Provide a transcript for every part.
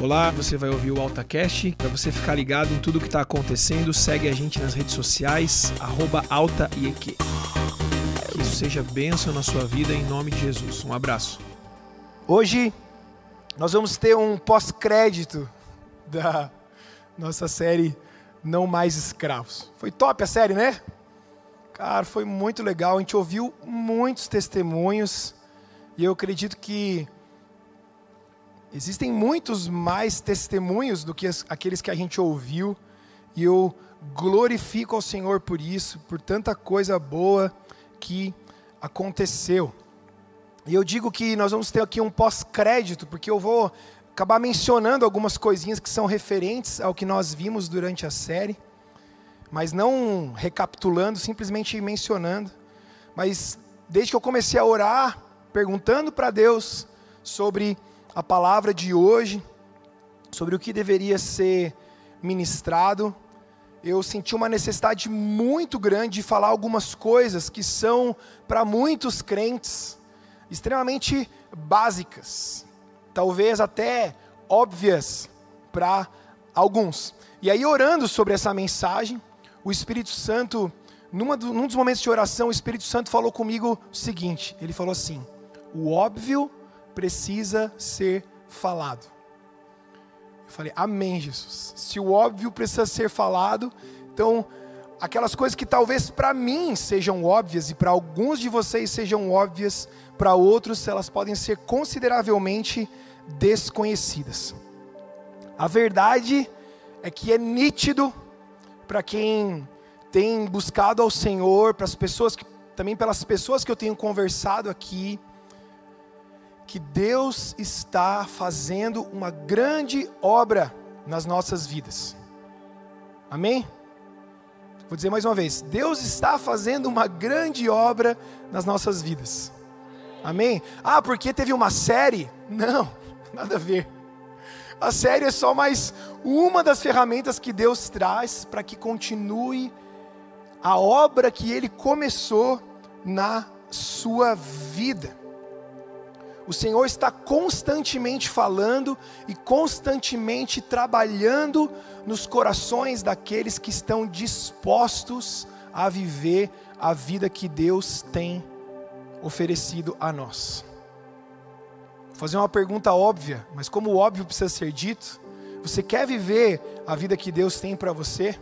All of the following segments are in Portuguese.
Olá, você vai ouvir o AltaCast. Para você ficar ligado em tudo que está acontecendo, segue a gente nas redes sociais, AltaIEQ. Que isso seja bênção na sua vida em nome de Jesus. Um abraço. Hoje nós vamos ter um pós-crédito da nossa série Não Mais Escravos. Foi top a série, né? Cara, foi muito legal. A gente ouviu muitos testemunhos e eu acredito que Existem muitos mais testemunhos do que aqueles que a gente ouviu, e eu glorifico ao Senhor por isso, por tanta coisa boa que aconteceu. E eu digo que nós vamos ter aqui um pós-crédito, porque eu vou acabar mencionando algumas coisinhas que são referentes ao que nós vimos durante a série, mas não recapitulando, simplesmente mencionando. Mas desde que eu comecei a orar, perguntando para Deus sobre a palavra de hoje, sobre o que deveria ser ministrado, eu senti uma necessidade muito grande de falar algumas coisas que são, para muitos crentes, extremamente básicas, talvez até óbvias para alguns. E aí, orando sobre essa mensagem, o Espírito Santo, numa num dos momentos de oração, o Espírito Santo falou comigo o seguinte: ele falou assim, o óbvio precisa ser falado. Eu falei, Amém, Jesus. Se o óbvio precisa ser falado, então aquelas coisas que talvez para mim sejam óbvias e para alguns de vocês sejam óbvias, para outros elas podem ser consideravelmente desconhecidas. A verdade é que é nítido para quem tem buscado ao Senhor, para as pessoas que também pelas pessoas que eu tenho conversado aqui, que Deus está fazendo uma grande obra nas nossas vidas. Amém? Vou dizer mais uma vez: Deus está fazendo uma grande obra nas nossas vidas. Amém? Ah, porque teve uma série? Não, nada a ver. A série é só mais uma das ferramentas que Deus traz para que continue a obra que Ele começou na sua vida. O Senhor está constantemente falando e constantemente trabalhando nos corações daqueles que estão dispostos a viver a vida que Deus tem oferecido a nós. Vou fazer uma pergunta óbvia, mas como o óbvio precisa ser dito, você quer viver a vida que Deus tem para você?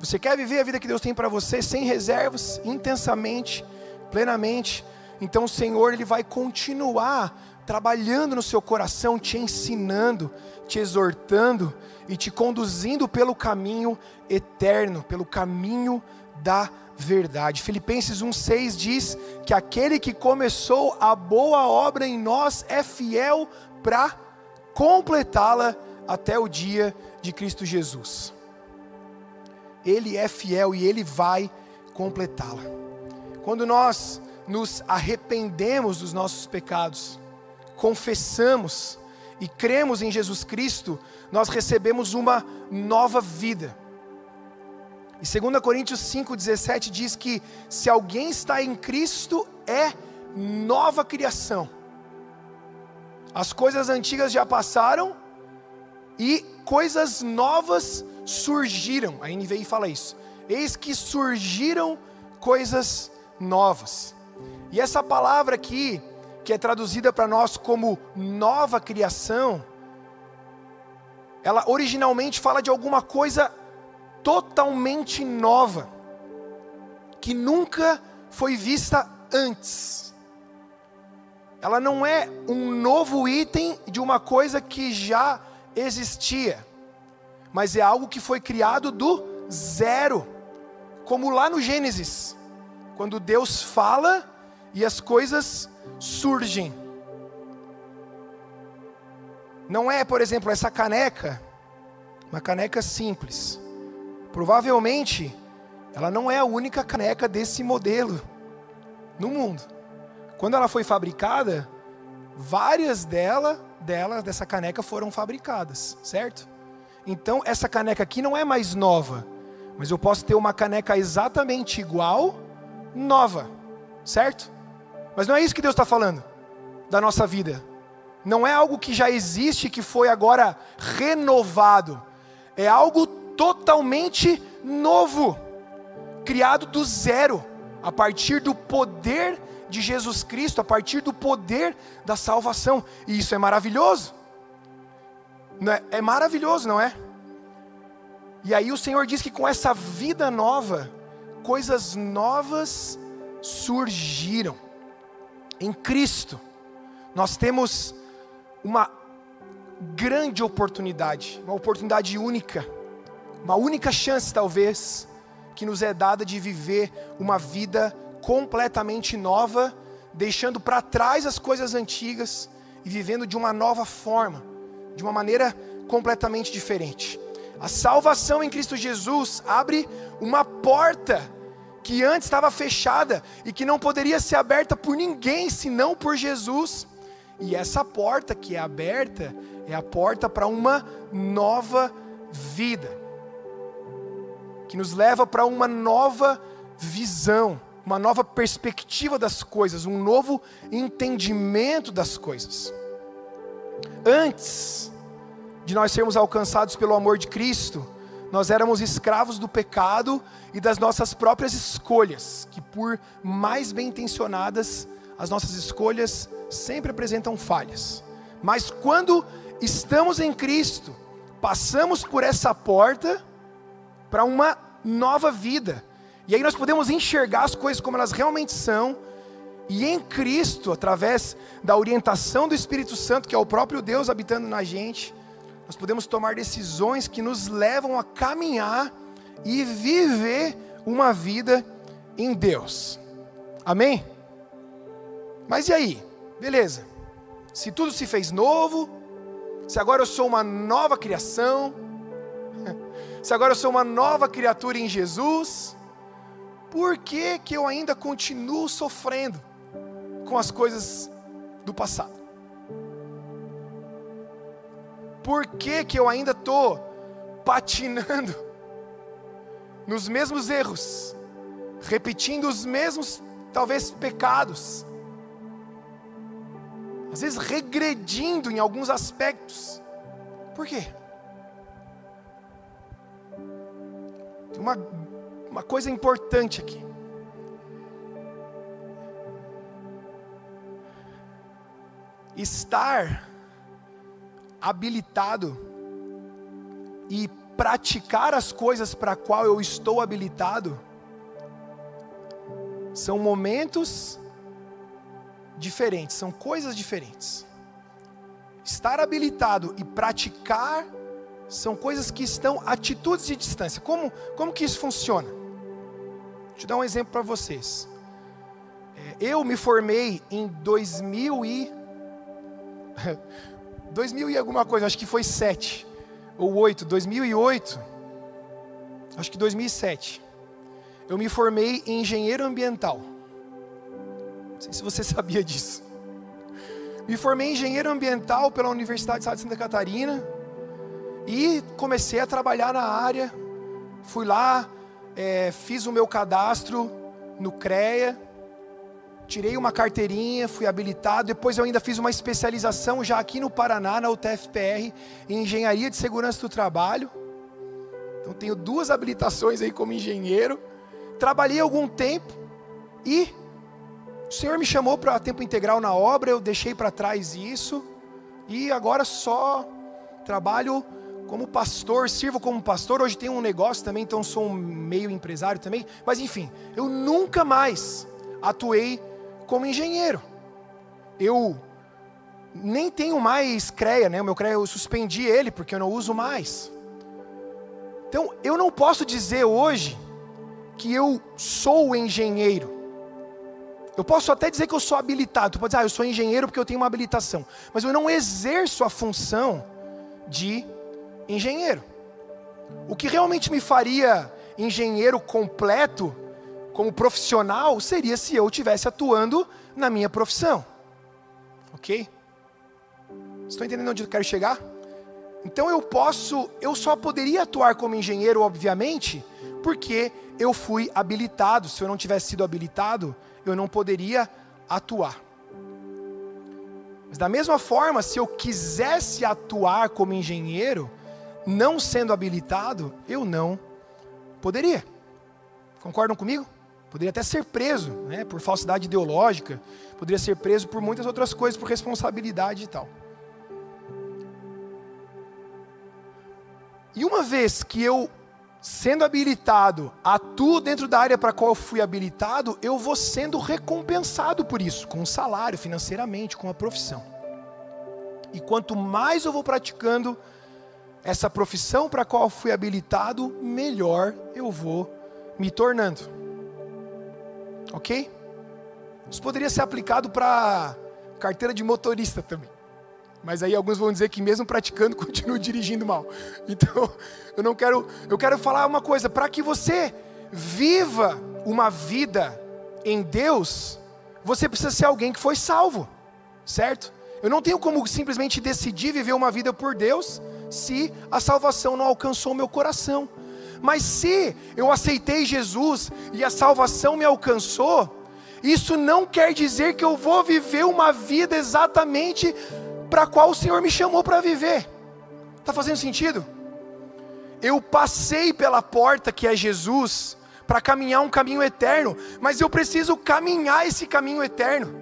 Você quer viver a vida que Deus tem para você sem reservas, intensamente, plenamente? Então o Senhor ele vai continuar trabalhando no seu coração, te ensinando, te exortando e te conduzindo pelo caminho eterno, pelo caminho da verdade. Filipenses 1:6 diz que aquele que começou a boa obra em nós é fiel para completá-la até o dia de Cristo Jesus. Ele é fiel e ele vai completá-la. Quando nós nos arrependemos dos nossos pecados, confessamos e cremos em Jesus Cristo, nós recebemos uma nova vida. E 2 Coríntios 5,17 diz que se alguém está em Cristo, é nova criação. As coisas antigas já passaram e coisas novas surgiram. A NVI fala isso. Eis que surgiram coisas novas. E essa palavra aqui, que é traduzida para nós como nova criação, ela originalmente fala de alguma coisa totalmente nova, que nunca foi vista antes. Ela não é um novo item de uma coisa que já existia, mas é algo que foi criado do zero, como lá no Gênesis, quando Deus fala e as coisas surgem. Não é, por exemplo, essa caneca, uma caneca simples. Provavelmente, ela não é a única caneca desse modelo no mundo. Quando ela foi fabricada, várias dela, dela dessa caneca foram fabricadas, certo? Então, essa caneca aqui não é mais nova, mas eu posso ter uma caneca exatamente igual, nova, certo? Mas não é isso que Deus está falando da nossa vida. não é algo que já existe que foi agora renovado, é algo totalmente novo, criado do zero, a partir do poder de Jesus Cristo, a partir do poder da salvação, e isso é maravilhoso, é? é maravilhoso, não é? E aí o Senhor diz que com essa vida nova, coisas novas surgiram em Cristo. Nós temos uma grande oportunidade, uma oportunidade única, uma única chance talvez que nos é dada de viver uma vida completamente nova, deixando para trás as coisas antigas e vivendo de uma nova forma, de uma maneira completamente diferente. A salvação em Cristo Jesus abre uma porta que antes estava fechada e que não poderia ser aberta por ninguém senão por Jesus. E essa porta que é aberta é a porta para uma nova vida, que nos leva para uma nova visão, uma nova perspectiva das coisas, um novo entendimento das coisas. Antes de nós sermos alcançados pelo amor de Cristo, nós éramos escravos do pecado e das nossas próprias escolhas, que por mais bem intencionadas, as nossas escolhas sempre apresentam falhas. Mas quando estamos em Cristo, passamos por essa porta para uma nova vida. E aí nós podemos enxergar as coisas como elas realmente são. E em Cristo, através da orientação do Espírito Santo, que é o próprio Deus habitando na gente, nós podemos tomar decisões que nos levam a caminhar e viver uma vida em Deus. Amém? Mas e aí? Beleza. Se tudo se fez novo, se agora eu sou uma nova criação, se agora eu sou uma nova criatura em Jesus, por que que eu ainda continuo sofrendo com as coisas do passado? Por que que eu ainda estou patinando nos mesmos erros, repetindo os mesmos, talvez, pecados? às vezes regredindo em alguns aspectos. Por quê? Tem uma, uma coisa importante aqui. Estar habilitado e praticar as coisas para qual eu estou habilitado são momentos diferentes, são coisas diferentes. Estar habilitado e praticar são coisas que estão atitudes de distância. Como, como que isso funciona? Deixa eu dar um exemplo para vocês. É, eu me formei em 2000 e 2000 e alguma coisa, acho que foi 7 ou 8, 2008. Acho que 2007. Eu me formei em engenheiro ambiental. Não sei se você sabia disso. Me formei em engenheiro ambiental pela Universidade de Estado de Santa Catarina e comecei a trabalhar na área. Fui lá, é, fiz o meu cadastro no CREA, tirei uma carteirinha, fui habilitado. Depois eu ainda fiz uma especialização já aqui no Paraná, na UTFPR, em Engenharia de Segurança do Trabalho. Então tenho duas habilitações aí como engenheiro. Trabalhei algum tempo e o Senhor me chamou para tempo integral na obra, eu deixei para trás isso e agora só trabalho como pastor, sirvo como pastor. Hoje tenho um negócio também, então sou um meio empresário também. Mas enfim, eu nunca mais atuei como engenheiro. Eu nem tenho mais CREA, né? O meu CREA eu suspendi ele porque eu não uso mais. Então, eu não posso dizer hoje que eu sou engenheiro. Eu posso até dizer que eu sou habilitado. Tu pode dizer, ah, eu sou engenheiro porque eu tenho uma habilitação. Mas eu não exerço a função de engenheiro. O que realmente me faria engenheiro completo, como profissional, seria se eu estivesse atuando na minha profissão. Ok? Estão entendendo onde eu quero chegar? Então eu posso, eu só poderia atuar como engenheiro, obviamente, porque eu fui habilitado. Se eu não tivesse sido habilitado, eu não poderia atuar. Mas da mesma forma, se eu quisesse atuar como engenheiro, não sendo habilitado, eu não poderia. Concordam comigo? Poderia até ser preso, né, por falsidade ideológica, poderia ser preso por muitas outras coisas, por responsabilidade e tal. E uma vez que eu, sendo habilitado, atuo dentro da área para a qual eu fui habilitado, eu vou sendo recompensado por isso, com um salário, financeiramente, com a profissão. E quanto mais eu vou praticando essa profissão para a qual fui habilitado, melhor eu vou me tornando. Ok? Isso poderia ser aplicado para carteira de motorista também. Mas aí alguns vão dizer que mesmo praticando continua dirigindo mal. Então, eu não quero, eu quero falar uma coisa, para que você viva uma vida em Deus, você precisa ser alguém que foi salvo, certo? Eu não tenho como simplesmente decidir viver uma vida por Deus se a salvação não alcançou o meu coração. Mas se eu aceitei Jesus e a salvação me alcançou, isso não quer dizer que eu vou viver uma vida exatamente para a qual o Senhor me chamou para viver. Está fazendo sentido? Eu passei pela porta que é Jesus para caminhar um caminho eterno, mas eu preciso caminhar esse caminho eterno.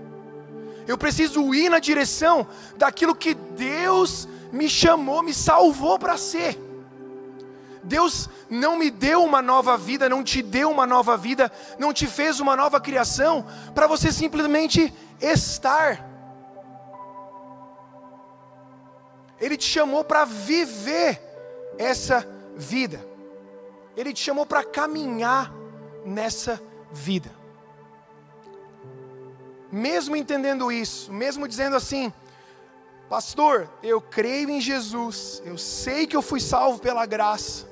Eu preciso ir na direção daquilo que Deus me chamou, me salvou para ser. Deus não me deu uma nova vida, não te deu uma nova vida, não te fez uma nova criação para você simplesmente estar. Ele te chamou para viver essa vida. Ele te chamou para caminhar nessa vida. Mesmo entendendo isso, mesmo dizendo assim, pastor, eu creio em Jesus, eu sei que eu fui salvo pela graça,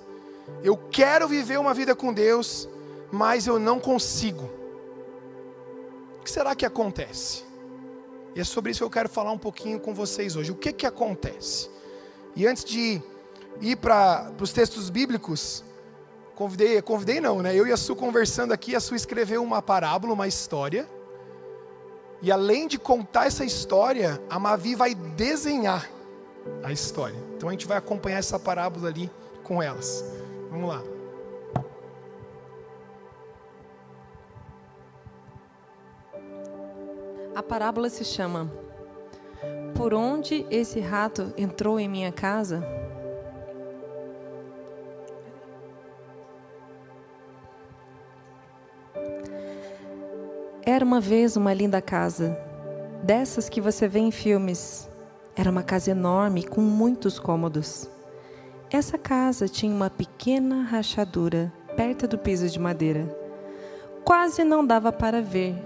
eu quero viver uma vida com Deus, mas eu não consigo. O que será que acontece? E é sobre isso que eu quero falar um pouquinho com vocês hoje. O que que acontece? E antes de ir para os textos bíblicos, convidei, convidei não, né? Eu e a Su conversando aqui, a Su escreveu uma parábola, uma história. E além de contar essa história, a Mavi vai desenhar a história. Então a gente vai acompanhar essa parábola ali com elas. Vamos lá. A parábola se chama Por onde esse rato entrou em minha casa? Era uma vez uma linda casa, dessas que você vê em filmes. Era uma casa enorme com muitos cômodos. Essa casa tinha uma pequena rachadura perto do piso de madeira. Quase não dava para ver,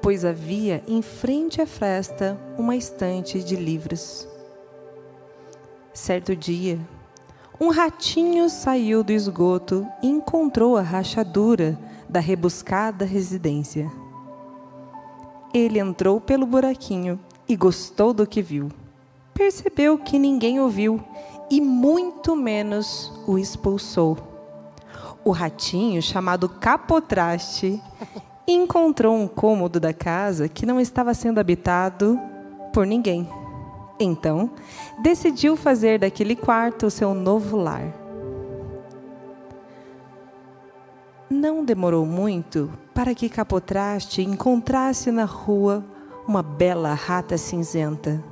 pois havia em frente à fresta uma estante de livros. Certo dia, um ratinho saiu do esgoto e encontrou a rachadura da rebuscada residência. Ele entrou pelo buraquinho e gostou do que viu. Percebeu que ninguém ouviu e muito menos o expulsou. O ratinho, chamado Capotraste, encontrou um cômodo da casa que não estava sendo habitado por ninguém. Então, decidiu fazer daquele quarto o seu novo lar. Não demorou muito para que Capotraste encontrasse na rua uma bela rata cinzenta.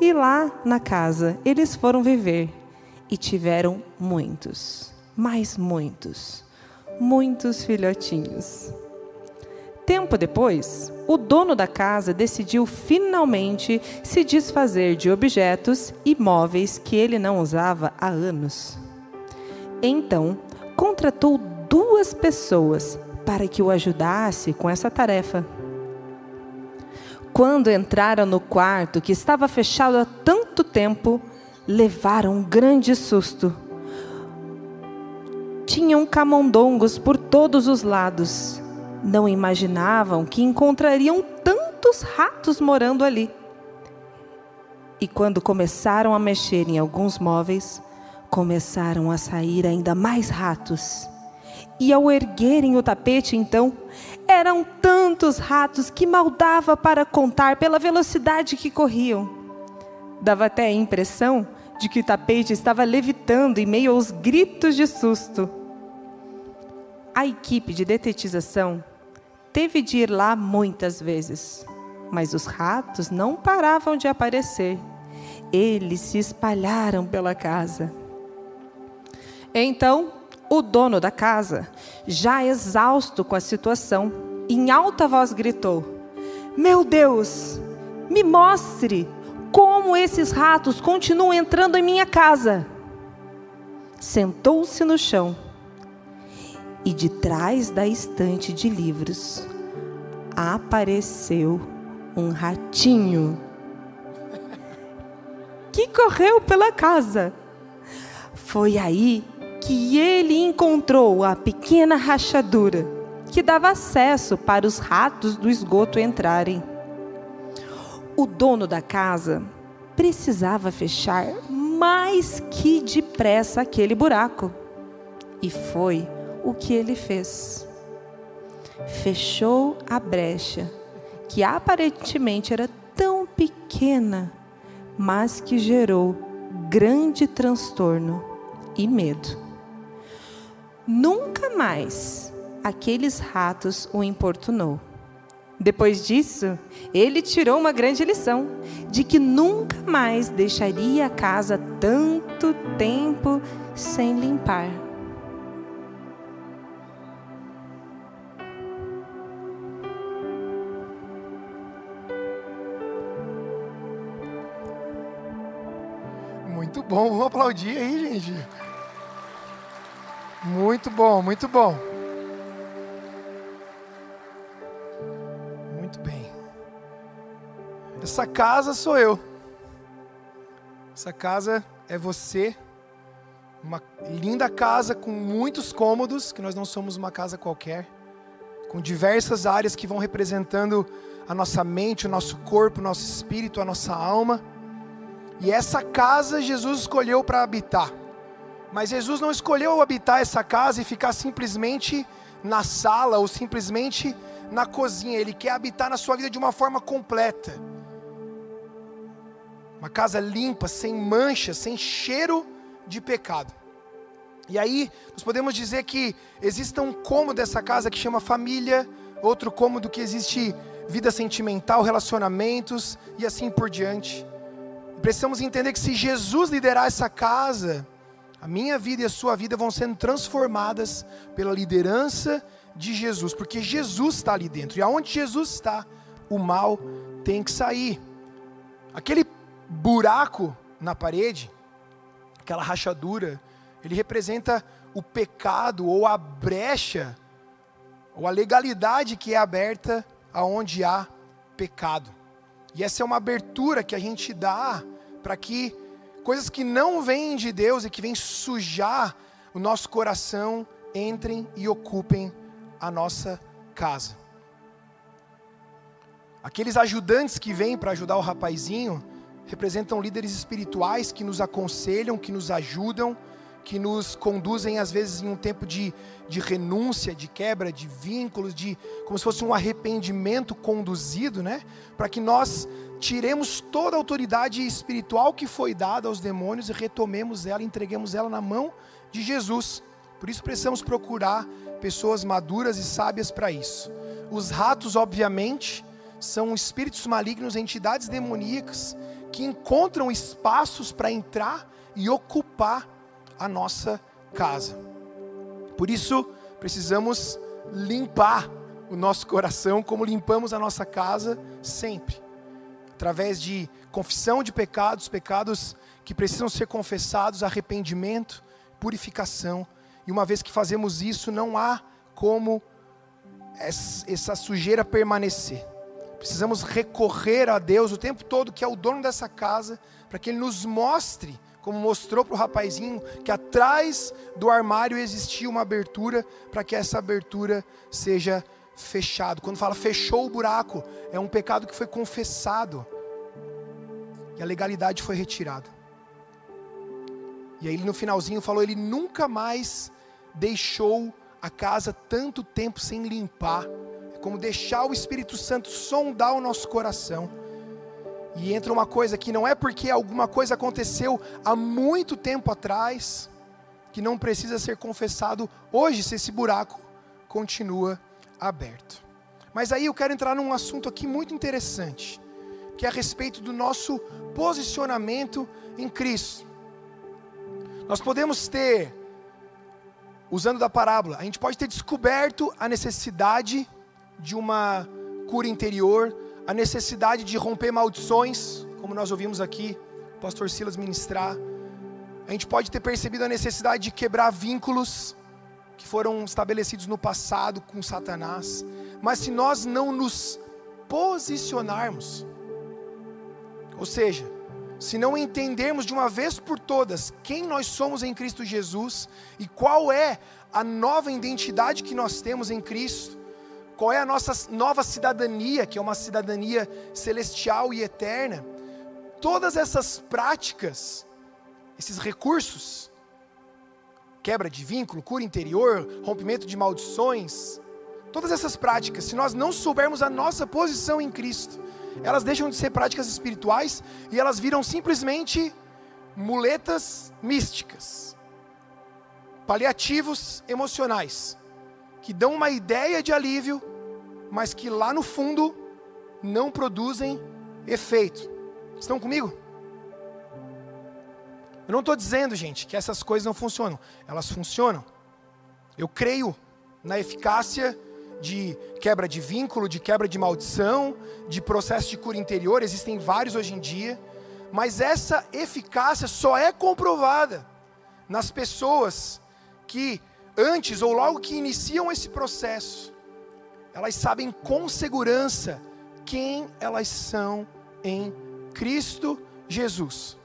E lá na casa eles foram viver e tiveram muitos, mais muitos, muitos filhotinhos. Tempo depois, o dono da casa decidiu finalmente se desfazer de objetos e móveis que ele não usava há anos. Então, contratou duas pessoas para que o ajudasse com essa tarefa. Quando entraram no quarto, que estava fechado há tanto tempo, levaram um grande susto. Tinham camundongos por todos os lados não imaginavam que encontrariam tantos ratos morando ali. E quando começaram a mexer em alguns móveis, começaram a sair ainda mais ratos. E ao erguerem o tapete, então, eram tantos ratos que mal dava para contar pela velocidade que corriam. Dava até a impressão de que o tapete estava levitando em meio aos gritos de susto. A equipe de detetização teve de ir lá muitas vezes, mas os ratos não paravam de aparecer. Eles se espalharam pela casa. Então, o dono da casa, já exausto com a situação, em alta voz gritou: Meu Deus, me mostre como esses ratos continuam entrando em minha casa. Sentou-se no chão e de trás da estante de livros apareceu um ratinho que correu pela casa. Foi aí que ele encontrou a pequena rachadura que dava acesso para os ratos do esgoto entrarem. O dono da casa precisava fechar mais que depressa aquele buraco. E foi o que ele fez. Fechou a brecha, que aparentemente era tão pequena, mas que gerou grande transtorno e medo. Nunca mais aqueles ratos o importunou. Depois disso, ele tirou uma grande lição de que nunca mais deixaria a casa tanto tempo sem limpar. Muito bom, vamos aplaudir aí, gente. Muito bom, muito bom. Muito bem. Essa casa sou eu. Essa casa é você. Uma linda casa com muitos cômodos, que nós não somos uma casa qualquer, com diversas áreas que vão representando a nossa mente, o nosso corpo, o nosso espírito, a nossa alma. E essa casa Jesus escolheu para habitar. Mas Jesus não escolheu habitar essa casa e ficar simplesmente na sala ou simplesmente na cozinha. Ele quer habitar na sua vida de uma forma completa. Uma casa limpa, sem mancha, sem cheiro de pecado. E aí, nós podemos dizer que existe um cômodo dessa casa que chama família, outro cômodo que existe vida sentimental, relacionamentos e assim por diante. Precisamos entender que se Jesus liderar essa casa, a minha vida e a sua vida vão sendo transformadas pela liderança de Jesus, porque Jesus está ali dentro. E aonde Jesus está, o mal tem que sair. Aquele buraco na parede, aquela rachadura, ele representa o pecado ou a brecha ou a legalidade que é aberta aonde há pecado. E essa é uma abertura que a gente dá para que coisas que não vêm de Deus e que vêm sujar o nosso coração entrem e ocupem a nossa casa. Aqueles ajudantes que vêm para ajudar o rapazinho representam líderes espirituais que nos aconselham, que nos ajudam, que nos conduzem às vezes em um tempo de, de renúncia, de quebra de vínculos, de como se fosse um arrependimento conduzido, né? Para que nós tiremos toda a autoridade espiritual que foi dada aos demônios e retomemos ela, entreguemos ela na mão de Jesus. Por isso precisamos procurar pessoas maduras e sábias para isso. Os ratos, obviamente, são espíritos malignos, entidades demoníacas que encontram espaços para entrar e ocupar a nossa casa. Por isso, precisamos limpar o nosso coração como limpamos a nossa casa sempre através de confissão de pecados, pecados que precisam ser confessados, arrependimento, purificação. E uma vez que fazemos isso, não há como essa sujeira permanecer. Precisamos recorrer a Deus o tempo todo, que é o dono dessa casa, para que Ele nos mostre, como mostrou para o rapazinho, que atrás do armário existia uma abertura, para que essa abertura seja fechado. Quando fala fechou o buraco, é um pecado que foi confessado. E a legalidade foi retirada. E aí ele no finalzinho falou, ele nunca mais deixou a casa tanto tempo sem limpar. É como deixar o Espírito Santo sondar o nosso coração. E entra uma coisa que não é porque alguma coisa aconteceu há muito tempo atrás, que não precisa ser confessado hoje, se esse buraco continua aberto. Mas aí eu quero entrar num assunto aqui muito interessante, que é a respeito do nosso posicionamento em Cristo. Nós podemos ter, usando da parábola, a gente pode ter descoberto a necessidade de uma cura interior, a necessidade de romper maldições, como nós ouvimos aqui o pastor Silas ministrar. A gente pode ter percebido a necessidade de quebrar vínculos que foram estabelecidos no passado com Satanás. Mas se nós não nos posicionarmos, ou seja, se não entendermos de uma vez por todas quem nós somos em Cristo Jesus e qual é a nova identidade que nós temos em Cristo, qual é a nossa nova cidadania, que é uma cidadania celestial e eterna, todas essas práticas, esses recursos, quebra de vínculo, cura interior, rompimento de maldições, todas essas práticas, se nós não soubermos a nossa posição em Cristo, elas deixam de ser práticas espirituais e elas viram simplesmente muletas místicas, paliativos emocionais, que dão uma ideia de alívio, mas que lá no fundo não produzem efeito. Estão comigo? Eu não estou dizendo, gente, que essas coisas não funcionam. Elas funcionam. Eu creio na eficácia de quebra de vínculo, de quebra de maldição, de processo de cura interior, existem vários hoje em dia, mas essa eficácia só é comprovada nas pessoas que antes ou logo que iniciam esse processo, elas sabem com segurança quem elas são em Cristo Jesus.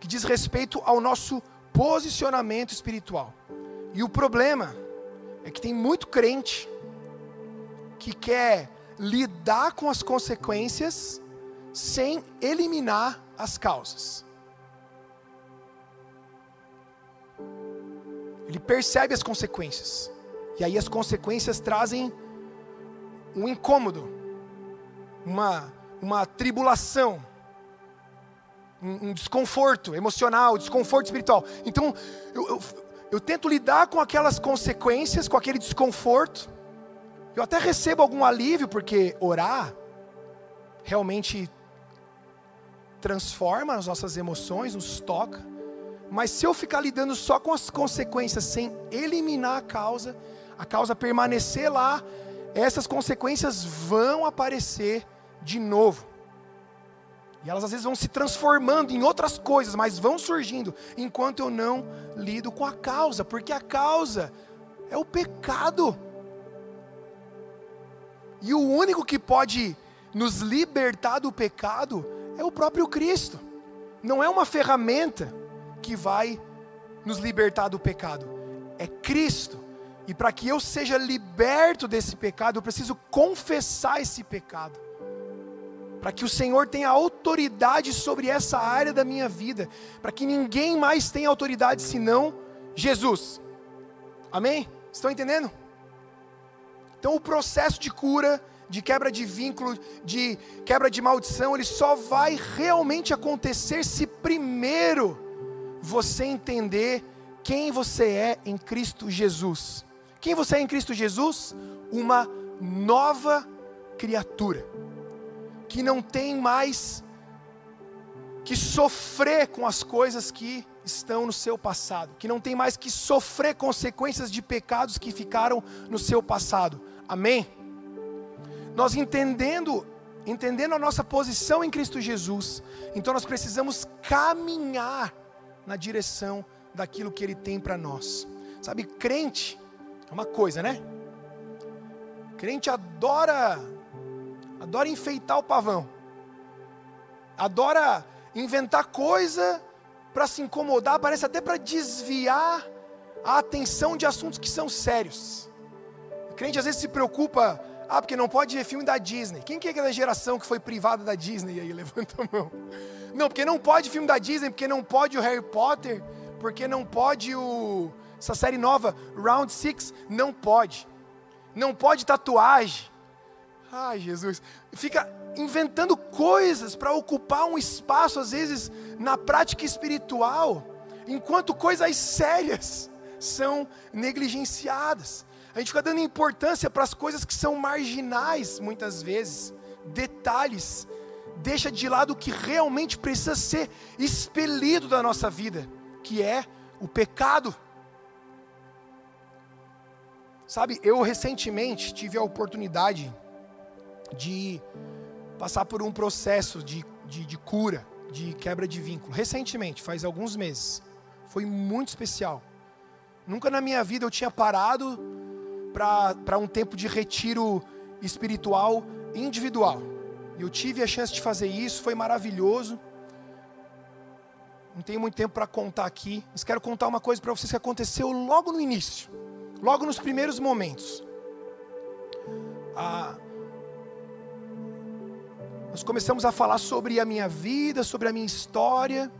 Que diz respeito ao nosso posicionamento espiritual. E o problema é que tem muito crente que quer lidar com as consequências sem eliminar as causas. Ele percebe as consequências. E aí as consequências trazem um incômodo, uma, uma tribulação, um, um desconforto emocional, desconforto espiritual. Então, eu, eu, eu tento lidar com aquelas consequências, com aquele desconforto. Eu até recebo algum alívio, porque orar realmente transforma as nossas emoções, nos toca. Mas se eu ficar lidando só com as consequências, sem eliminar a causa, a causa permanecer lá, essas consequências vão aparecer de novo. E elas às vezes vão se transformando em outras coisas, mas vão surgindo enquanto eu não lido com a causa, porque a causa é o pecado. E o único que pode nos libertar do pecado é o próprio Cristo. Não é uma ferramenta que vai nos libertar do pecado, é Cristo. E para que eu seja liberto desse pecado, eu preciso confessar esse pecado para que o Senhor tenha autoridade sobre essa área da minha vida, para que ninguém mais tenha autoridade senão Jesus. Amém? Estão entendendo? Então, o processo de cura, de quebra de vínculo, de quebra de maldição, ele só vai realmente acontecer se primeiro você entender quem você é em Cristo Jesus. Quem você é em Cristo Jesus? Uma nova criatura que não tem mais que sofrer com as coisas que estão no seu passado, que não tem mais que sofrer consequências de pecados que ficaram no seu passado. Amém? Nós entendendo, entendendo a nossa posição em Cristo Jesus, então nós precisamos caminhar na direção daquilo que ele tem para nós. Sabe, crente é uma coisa, né? Crente adora adora enfeitar o pavão, adora inventar coisa para se incomodar, parece até para desviar a atenção de assuntos que são sérios. O crente às vezes se preocupa, ah, porque não pode ver filme da Disney. Quem que é aquela geração que foi privada da Disney? E aí levanta a mão. Não, porque não pode filme da Disney, porque não pode o Harry Potter, porque não pode o essa série nova, Round Six, não pode. Não pode tatuagem. Ai, Jesus. Fica inventando coisas para ocupar um espaço, às vezes, na prática espiritual, enquanto coisas sérias são negligenciadas. A gente fica dando importância para as coisas que são marginais, muitas vezes, detalhes, deixa de lado o que realmente precisa ser expelido da nossa vida, que é o pecado. Sabe, eu recentemente tive a oportunidade de passar por um processo de, de, de cura, de quebra de vínculo. Recentemente, faz alguns meses. Foi muito especial. Nunca na minha vida eu tinha parado para um tempo de retiro espiritual individual. Eu tive a chance de fazer isso, foi maravilhoso. Não tenho muito tempo para contar aqui, mas quero contar uma coisa para vocês que aconteceu logo no início logo nos primeiros momentos. Ah, nós começamos a falar sobre a minha vida, sobre a minha história.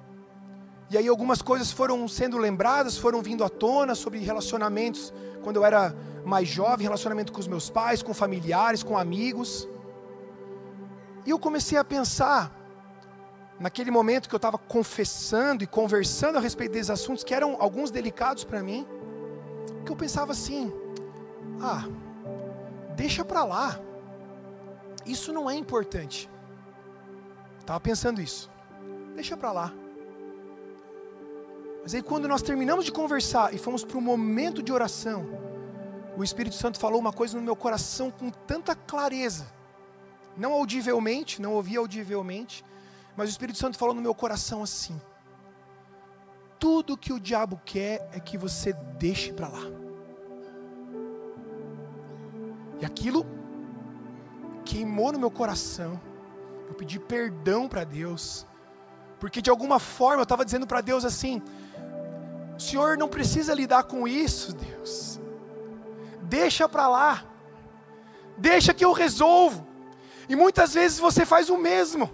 E aí algumas coisas foram sendo lembradas, foram vindo à tona sobre relacionamentos quando eu era mais jovem, relacionamento com os meus pais, com familiares, com amigos. E eu comecei a pensar, naquele momento que eu estava confessando e conversando a respeito desses assuntos, que eram alguns delicados para mim que eu pensava assim: ah, deixa para lá, isso não é importante. Estava pensando isso, deixa para lá. Mas aí, quando nós terminamos de conversar e fomos para o momento de oração, o Espírito Santo falou uma coisa no meu coração com tanta clareza, não audivelmente, não ouvi audivelmente, mas o Espírito Santo falou no meu coração assim: tudo que o diabo quer é que você deixe para lá. E aquilo queimou no meu coração. Eu pedi perdão para Deus, porque de alguma forma eu estava dizendo para Deus assim: o Senhor não precisa lidar com isso, Deus. Deixa para lá. Deixa que eu resolvo. E muitas vezes você faz o mesmo.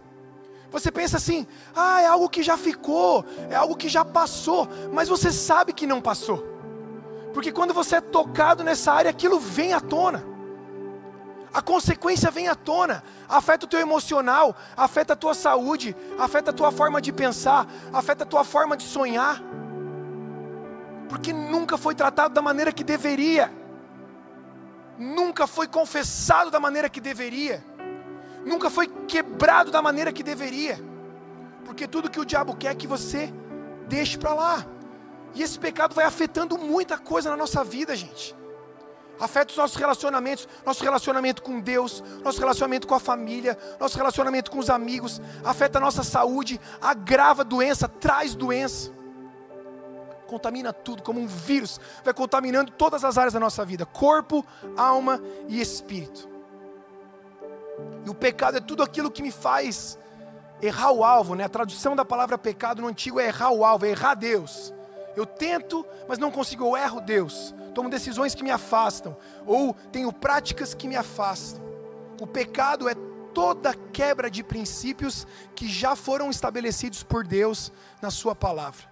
Você pensa assim: ah, é algo que já ficou, é algo que já passou, mas você sabe que não passou, porque quando você é tocado nessa área, aquilo vem à tona, a consequência vem à tona, afeta o teu emocional, afeta a tua saúde, afeta a tua forma de pensar, afeta a tua forma de sonhar, porque nunca foi tratado da maneira que deveria, nunca foi confessado da maneira que deveria. Nunca foi quebrado da maneira que deveria, porque tudo que o diabo quer é que você deixe para lá, e esse pecado vai afetando muita coisa na nossa vida, gente. Afeta os nossos relacionamentos, nosso relacionamento com Deus, nosso relacionamento com a família, nosso relacionamento com os amigos, afeta a nossa saúde, agrava doença, traz doença, contamina tudo como um vírus, vai contaminando todas as áreas da nossa vida: corpo, alma e espírito. E o pecado é tudo aquilo que me faz errar o alvo, né? A tradução da palavra pecado no antigo é errar o alvo, é errar Deus. Eu tento, mas não consigo, eu erro Deus. Tomo decisões que me afastam, ou tenho práticas que me afastam. O pecado é toda quebra de princípios que já foram estabelecidos por Deus na Sua palavra.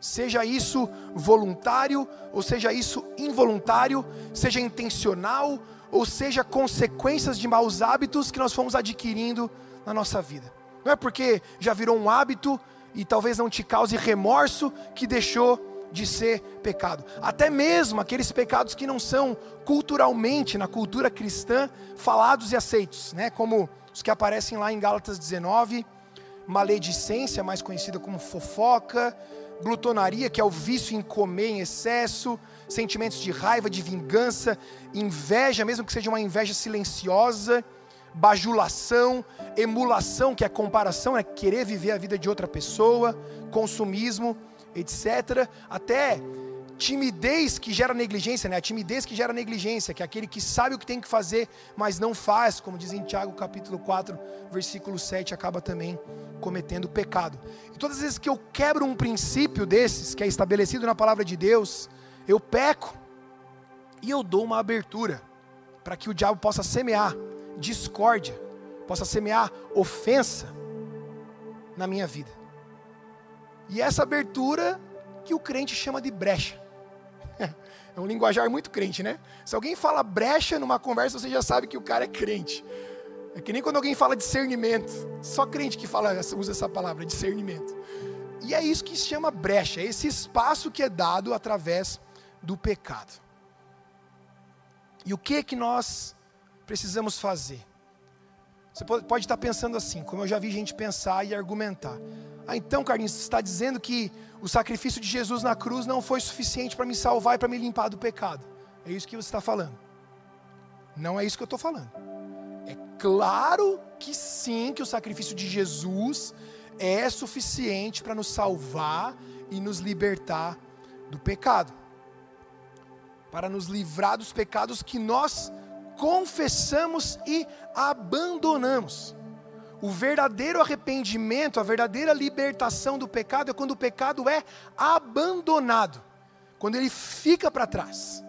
Seja isso voluntário, ou seja isso involuntário, seja intencional ou seja, consequências de maus hábitos que nós fomos adquirindo na nossa vida. Não é porque já virou um hábito e talvez não te cause remorso que deixou de ser pecado. Até mesmo aqueles pecados que não são culturalmente, na cultura cristã, falados e aceitos, né? como os que aparecem lá em Gálatas 19, maledicência, mais conhecida como fofoca, glutonaria, que é o vício em comer em excesso, sentimentos de raiva, de vingança, inveja, mesmo que seja uma inveja silenciosa, bajulação, emulação, que é comparação, é querer viver a vida de outra pessoa, consumismo, etc. Até timidez que gera negligência, né? A timidez que gera negligência, que é aquele que sabe o que tem que fazer, mas não faz, como diz em Tiago capítulo 4, versículo 7, acaba também cometendo pecado. E todas as vezes que eu quebro um princípio desses, que é estabelecido na palavra de Deus, eu peco e eu dou uma abertura para que o diabo possa semear discórdia, possa semear ofensa na minha vida. E essa abertura que o crente chama de brecha. É um linguajar muito crente, né? Se alguém fala brecha numa conversa, você já sabe que o cara é crente. É que nem quando alguém fala discernimento. Só crente que fala, usa essa palavra, discernimento. E é isso que se chama brecha, é esse espaço que é dado através do pecado. E o que que nós precisamos fazer? Você pode estar pensando assim, como eu já vi gente pensar e argumentar. Ah, então, Carlinhos, você está dizendo que o sacrifício de Jesus na cruz não foi suficiente para me salvar e para me limpar do pecado. É isso que você está falando. Não é isso que eu estou falando. É claro que sim, que o sacrifício de Jesus é suficiente para nos salvar e nos libertar do pecado. Para nos livrar dos pecados que nós confessamos e abandonamos. O verdadeiro arrependimento, a verdadeira libertação do pecado é quando o pecado é abandonado, quando ele fica para trás,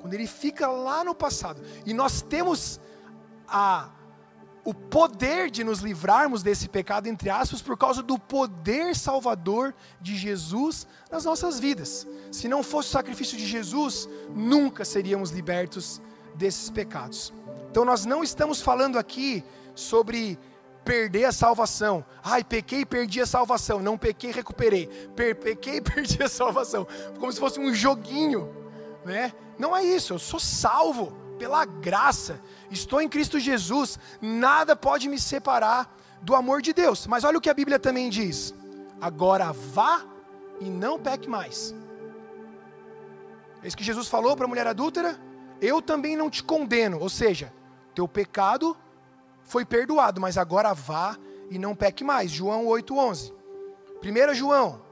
quando ele fica lá no passado. E nós temos a, o poder de nos livrarmos desse pecado, entre aspas, por causa do poder salvador de Jesus nas nossas vidas. Se não fosse o sacrifício de Jesus, nunca seríamos libertos desses pecados. Então nós não estamos falando aqui sobre perder a salvação. Ai, pequei e perdi a salvação. Não pequei e recuperei. Per pequei e perdi a salvação. Como se fosse um joguinho, né? Não é isso. Eu sou salvo pela graça. Estou em Cristo Jesus. Nada pode me separar do amor de Deus. Mas olha o que a Bíblia também diz. Agora vá e não peque mais. É isso que Jesus falou para a mulher adúltera. Eu também não te condeno. Ou seja, teu pecado foi perdoado, mas agora vá e não peque mais. João 8:11. 1 João,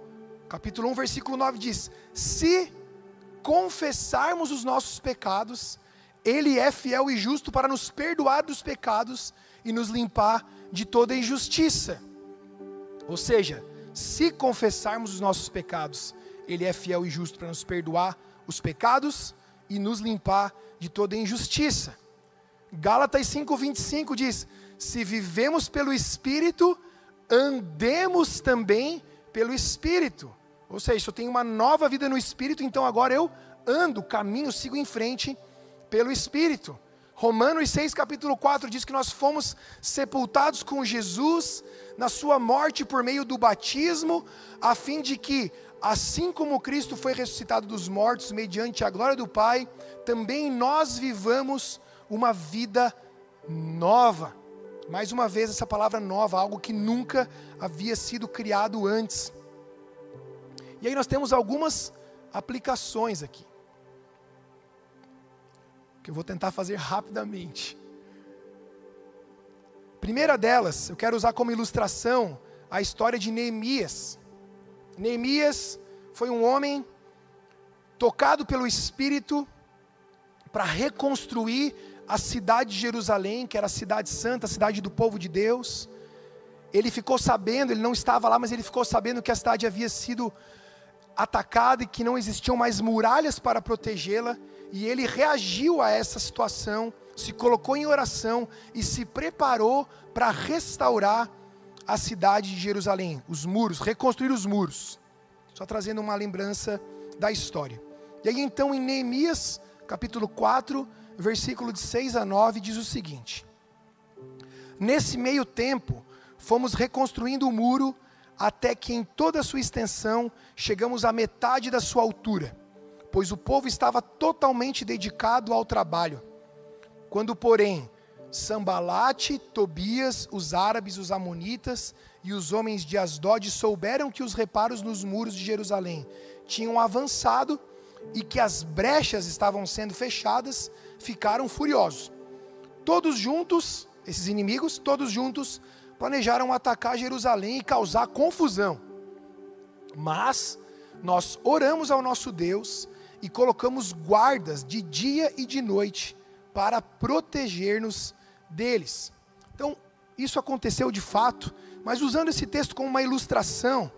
capítulo 1, versículo 9 diz: Se confessarmos os nossos pecados, ele é fiel e justo para nos perdoar dos pecados e nos limpar de toda injustiça. Ou seja, se confessarmos os nossos pecados, ele é fiel e justo para nos perdoar os pecados e nos limpar de toda injustiça. Gálatas 5:25 diz: "Se vivemos pelo espírito, andemos também pelo espírito". Ou seja, eu tenho uma nova vida no espírito, então agora eu ando, caminho, sigo em frente pelo espírito. Romanos 6, capítulo 4 diz que nós fomos sepultados com Jesus na sua morte por meio do batismo, a fim de que, assim como Cristo foi ressuscitado dos mortos mediante a glória do Pai, também nós vivamos uma vida nova. Mais uma vez, essa palavra nova, algo que nunca havia sido criado antes. E aí nós temos algumas aplicações aqui, que eu vou tentar fazer rapidamente. Primeira delas, eu quero usar como ilustração a história de Neemias. Neemias foi um homem tocado pelo Espírito para reconstruir a cidade de Jerusalém, que era a cidade santa, a cidade do povo de Deus. Ele ficou sabendo, ele não estava lá, mas ele ficou sabendo que a cidade havia sido atacada e que não existiam mais muralhas para protegê-la. E ele reagiu a essa situação, se colocou em oração e se preparou para restaurar a cidade de Jerusalém, os muros, reconstruir os muros. Só trazendo uma lembrança da história. E aí então em Neemias, capítulo 4, versículo de 6 a 9 diz o seguinte: Nesse meio tempo, fomos reconstruindo o muro até que em toda a sua extensão chegamos à metade da sua altura, pois o povo estava totalmente dedicado ao trabalho. Quando, porém, Sambalate, Tobias, os árabes, os amonitas e os homens de Asdod souberam que os reparos nos muros de Jerusalém tinham avançado e que as brechas estavam sendo fechadas, ficaram furiosos. Todos juntos, esses inimigos, todos juntos, planejaram atacar Jerusalém e causar confusão. Mas nós oramos ao nosso Deus e colocamos guardas de dia e de noite para proteger-nos deles. Então, isso aconteceu de fato, mas usando esse texto como uma ilustração,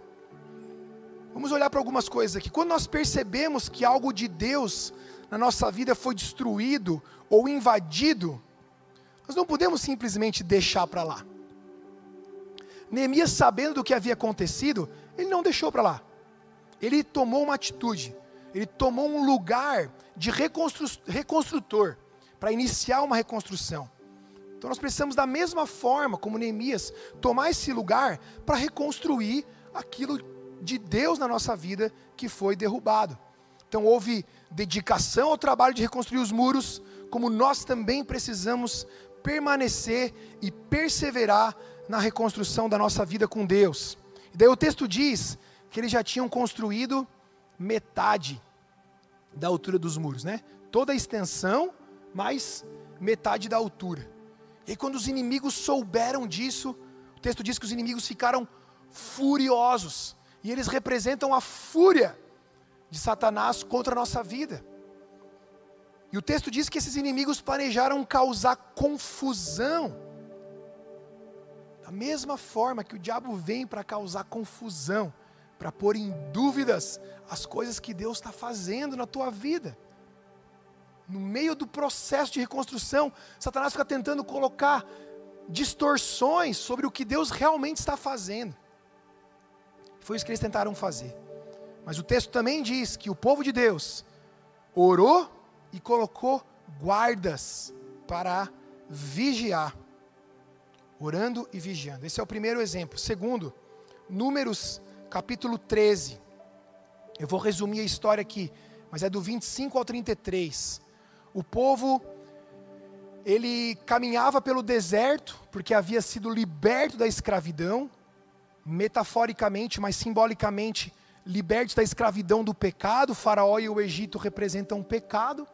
vamos olhar para algumas coisas aqui. Quando nós percebemos que algo de Deus na nossa vida foi destruído ou invadido, nós não podemos simplesmente deixar para lá. Neemias, sabendo do que havia acontecido, ele não deixou para lá. Ele tomou uma atitude. ele tomou um lugar de reconstru reconstrutor para iniciar uma reconstrução. Então nós precisamos, da mesma forma como Neemias, tomar esse lugar para reconstruir aquilo de Deus na nossa vida que foi derrubado. Então houve dedicação ao trabalho de reconstruir os muros, como nós também precisamos permanecer e perseverar na reconstrução da nossa vida com Deus. E daí o texto diz que eles já tinham construído metade da altura dos muros, né? Toda a extensão, mais metade da altura. E quando os inimigos souberam disso, o texto diz que os inimigos ficaram furiosos. E eles representam a fúria de Satanás contra a nossa vida. E o texto diz que esses inimigos planejaram causar confusão. Da mesma forma que o diabo vem para causar confusão, para pôr em dúvidas as coisas que Deus está fazendo na tua vida. No meio do processo de reconstrução, Satanás fica tentando colocar distorções sobre o que Deus realmente está fazendo. Foi isso que eles tentaram fazer. Mas o texto também diz que o povo de Deus orou e colocou guardas para vigiar. Orando e vigiando. Esse é o primeiro exemplo. Segundo, Números capítulo 13. Eu vou resumir a história aqui, mas é do 25 ao 33. O povo ele caminhava pelo deserto porque havia sido liberto da escravidão, metaforicamente, mas simbolicamente libertos da escravidão do pecado. O faraó e o Egito representam o pecado,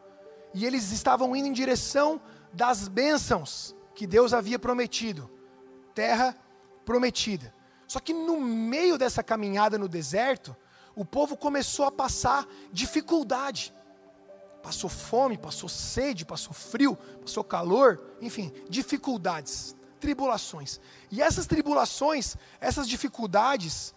e eles estavam indo em direção das bênçãos que Deus havia prometido, terra prometida. Só que no meio dessa caminhada no deserto, o povo começou a passar dificuldade. Passou fome, passou sede, passou frio, passou calor, enfim, dificuldades, tribulações. E essas tribulações, essas dificuldades,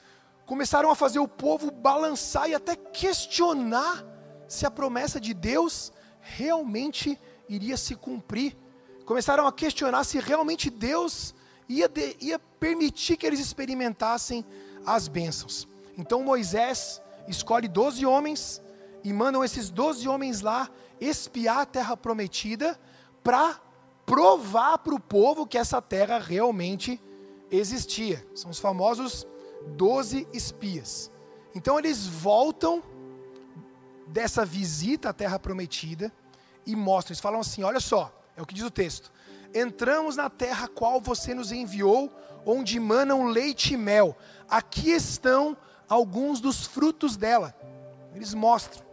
começaram a fazer o povo balançar e até questionar se a promessa de Deus realmente iria se cumprir. Começaram a questionar se realmente Deus ia, de, ia permitir que eles experimentassem as bênçãos. Então Moisés escolhe doze homens e mandam esses doze homens lá espiar a terra prometida para provar para o povo que essa terra realmente existia. São os famosos doze espias. Então eles voltam dessa visita à terra prometida e mostram, eles falam assim: olha só, é o que diz o texto. Entramos na terra qual você nos enviou, onde manam leite e mel. Aqui estão alguns dos frutos dela. Eles mostram.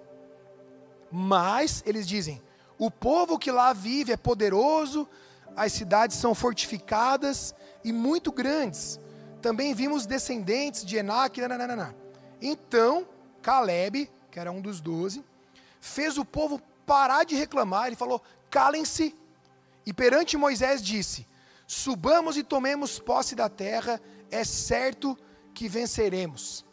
Mas, eles dizem: o povo que lá vive é poderoso, as cidades são fortificadas e muito grandes. Também vimos descendentes de Enac. Nananana. Então, Caleb, que era um dos doze, fez o povo parar de reclamar. Ele falou: calem-se. E perante Moisés disse: subamos e tomemos posse da terra, é certo que venceremos.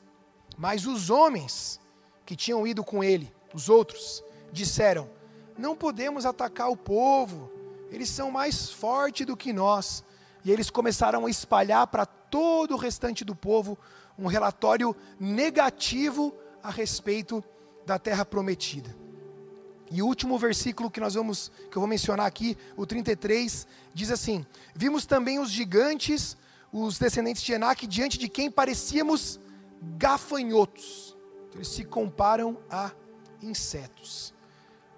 Mas os homens que tinham ido com ele, os outros, disseram: Não podemos atacar o povo, eles são mais fortes do que nós. E eles começaram a espalhar para todo o restante do povo um relatório negativo a respeito da terra prometida. E o último versículo que nós vamos que eu vou mencionar aqui, o 33, diz assim: Vimos também os gigantes, os descendentes de Enac, diante de quem parecíamos gafanhotos. Eles se comparam a insetos.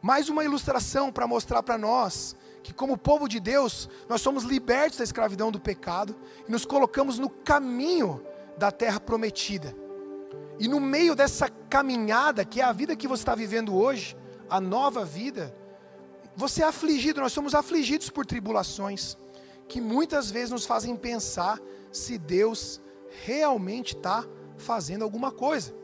Mais uma ilustração para mostrar para nós que, como povo de Deus, nós somos libertos da escravidão do pecado e nos colocamos no caminho da terra prometida. E no meio dessa caminhada, que é a vida que você está vivendo hoje, a nova vida, você é afligido, nós somos afligidos por tribulações, que muitas vezes nos fazem pensar se Deus realmente está fazendo alguma coisa.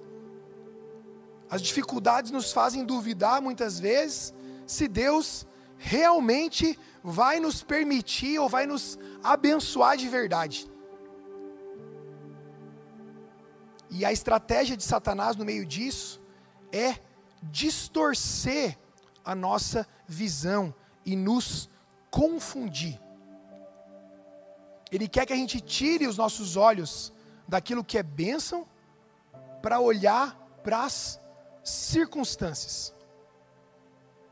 As dificuldades nos fazem duvidar muitas vezes se Deus realmente vai nos permitir ou vai nos abençoar de verdade. E a estratégia de Satanás no meio disso é distorcer a nossa visão e nos confundir. Ele quer que a gente tire os nossos olhos daquilo que é bênção para olhar para as circunstâncias.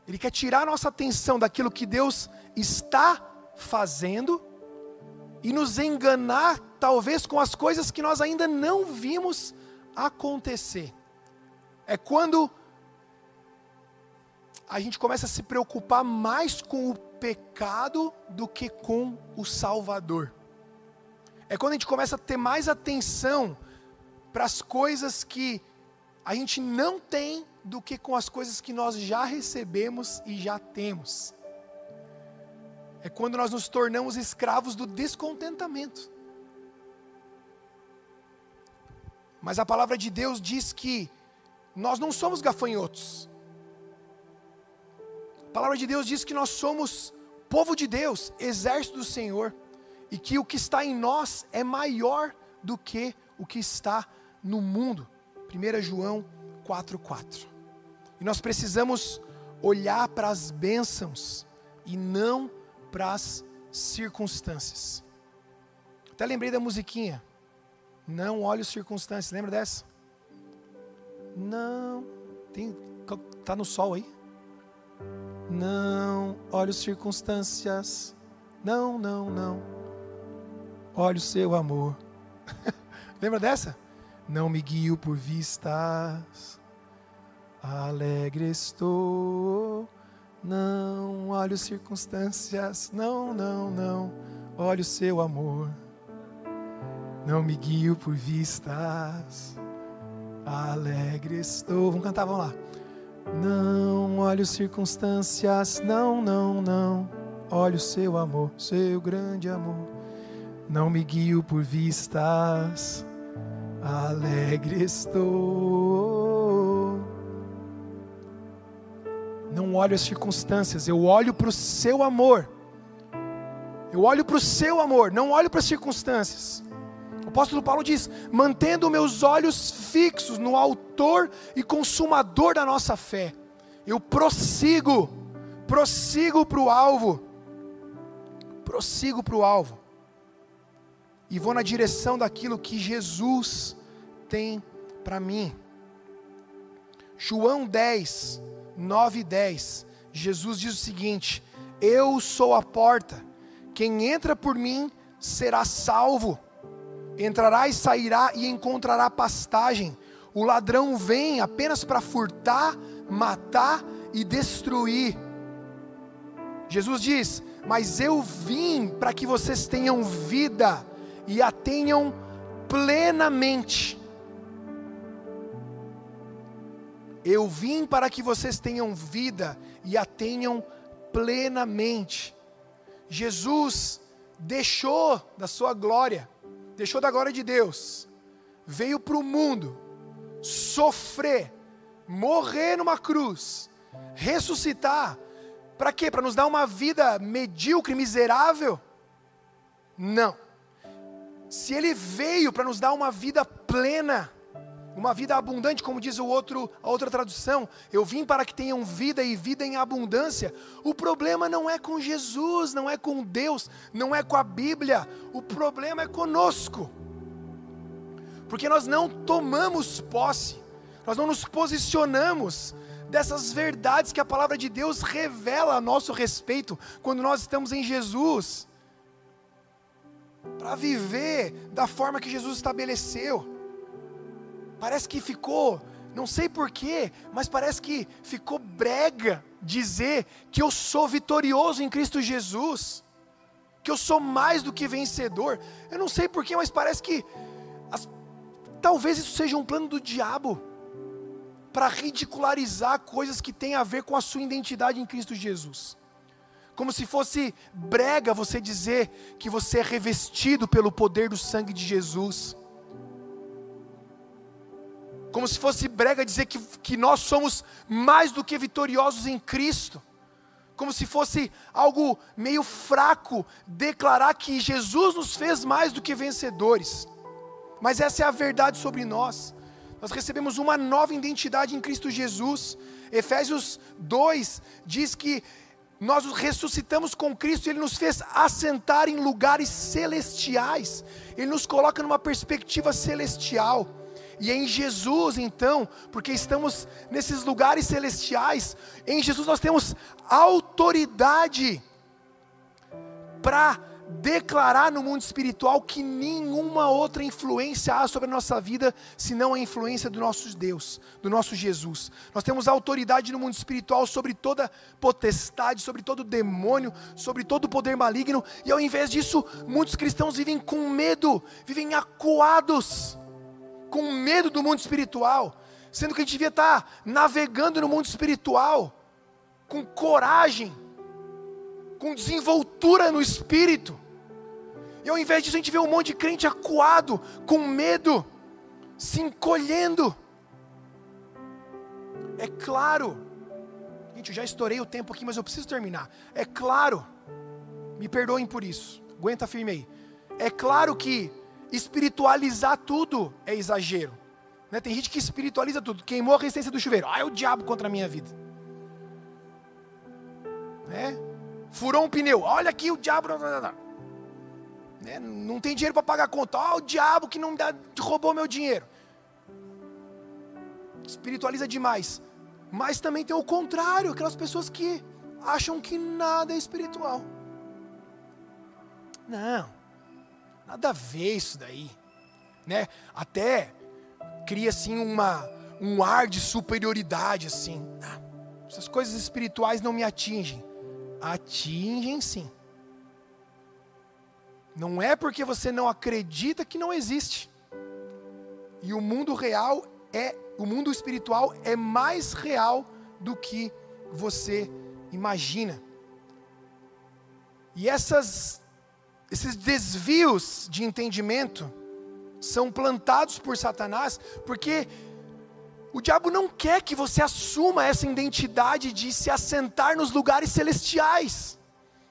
Ele quer tirar nossa atenção daquilo que Deus está fazendo e nos enganar, talvez, com as coisas que nós ainda não vimos acontecer. É quando a gente começa a se preocupar mais com o pecado do que com o Salvador. É quando a gente começa a ter mais atenção para as coisas que a gente não tem do que com as coisas que nós já recebemos e já temos. É quando nós nos tornamos escravos do descontentamento. Mas a palavra de Deus diz que nós não somos gafanhotos. A palavra de Deus diz que nós somos povo de Deus, exército do Senhor, e que o que está em nós é maior do que o que está no mundo. 1 João 4,4. E nós precisamos olhar para as bênçãos e não para as circunstâncias. Até lembrei da musiquinha. Não olhe as circunstâncias. Lembra dessa? Não. Tem, tá no sol aí? Não olhe as circunstâncias. Não, não, não. Olhe o seu amor. Lembra dessa? Não me guio por vistas. Alegre estou. Não olhe as circunstâncias. Não, não, não. Olhe o seu amor. Não me guio por vistas. Alegre estou. Vamos cantar, vamos lá. Não olhe as circunstâncias. Não, não, não. Olhe o seu amor, seu grande amor. Não me guio por vistas. Alegre estou. Não olho as circunstâncias, eu olho para o seu amor. Eu olho para o seu amor, não olho para as circunstâncias. O apóstolo Paulo diz: mantendo meus olhos fixos no Autor e Consumador da nossa fé, eu prossigo, prossigo para o alvo, prossigo para o alvo, e vou na direção daquilo que Jesus tem para mim. João 10, 9 e 10, Jesus diz o seguinte: Eu sou a porta, quem entra por mim será salvo entrará e sairá e encontrará pastagem. O ladrão vem apenas para furtar, matar e destruir. Jesus diz: Mas eu vim para que vocês tenham vida e a tenham plenamente. Eu vim para que vocês tenham vida e a tenham plenamente. Jesus deixou da sua glória deixou da glória de Deus, veio para o mundo sofrer, morrer numa cruz, ressuscitar, para quê? Para nos dar uma vida medíocre, miserável? Não. Se ele veio para nos dar uma vida plena, uma vida abundante, como diz o outro, a outra tradução, eu vim para que tenham vida e vida em abundância. O problema não é com Jesus, não é com Deus, não é com a Bíblia, o problema é conosco. Porque nós não tomamos posse, nós não nos posicionamos dessas verdades que a palavra de Deus revela a nosso respeito quando nós estamos em Jesus. Para viver da forma que Jesus estabeleceu. Parece que ficou, não sei porquê, mas parece que ficou brega dizer que eu sou vitorioso em Cristo Jesus, que eu sou mais do que vencedor. Eu não sei porquê, mas parece que as, talvez isso seja um plano do diabo para ridicularizar coisas que têm a ver com a sua identidade em Cristo Jesus. Como se fosse brega você dizer que você é revestido pelo poder do sangue de Jesus como se fosse brega dizer que, que nós somos mais do que vitoriosos em Cristo, como se fosse algo meio fraco declarar que Jesus nos fez mais do que vencedores, mas essa é a verdade sobre nós. Nós recebemos uma nova identidade em Cristo Jesus. Efésios 2 diz que nós ressuscitamos com Cristo, Ele nos fez assentar em lugares celestiais, Ele nos coloca numa perspectiva celestial. E é em Jesus, então, porque estamos nesses lugares celestiais, em Jesus nós temos autoridade para declarar no mundo espiritual que nenhuma outra influência há sobre a nossa vida senão a influência do nosso Deus, do nosso Jesus. Nós temos autoridade no mundo espiritual sobre toda potestade, sobre todo demônio, sobre todo poder maligno, e ao invés disso, muitos cristãos vivem com medo, vivem acuados, com medo do mundo espiritual, sendo que a gente devia estar navegando no mundo espiritual com coragem, com desenvoltura no espírito. E ao invés disso, a gente vê um monte de crente acuado, com medo, se encolhendo. É claro, gente, eu já estourei o tempo aqui, mas eu preciso terminar. É claro, me perdoem por isso, aguenta firme aí. É claro que espiritualizar tudo é exagero. Né? Tem gente que espiritualiza tudo, queimou a resistência do chuveiro, ah, é o diabo contra a minha vida. Né? Furou um pneu, olha aqui o diabo. Né? Não tem dinheiro para pagar a conta. Oh, o diabo que não dá, roubou meu dinheiro. Espiritualiza demais. Mas também tem o contrário, aquelas pessoas que acham que nada é espiritual. Não, nada a ver isso daí. Né? Até cria assim uma, um ar de superioridade assim. Ah, essas coisas espirituais não me atingem. Atingem sim. Não é porque você não acredita que não existe. E o mundo real é, o mundo espiritual é mais real do que você imagina. E essas, esses desvios de entendimento são plantados por Satanás, porque o diabo não quer que você assuma essa identidade de se assentar nos lugares celestiais.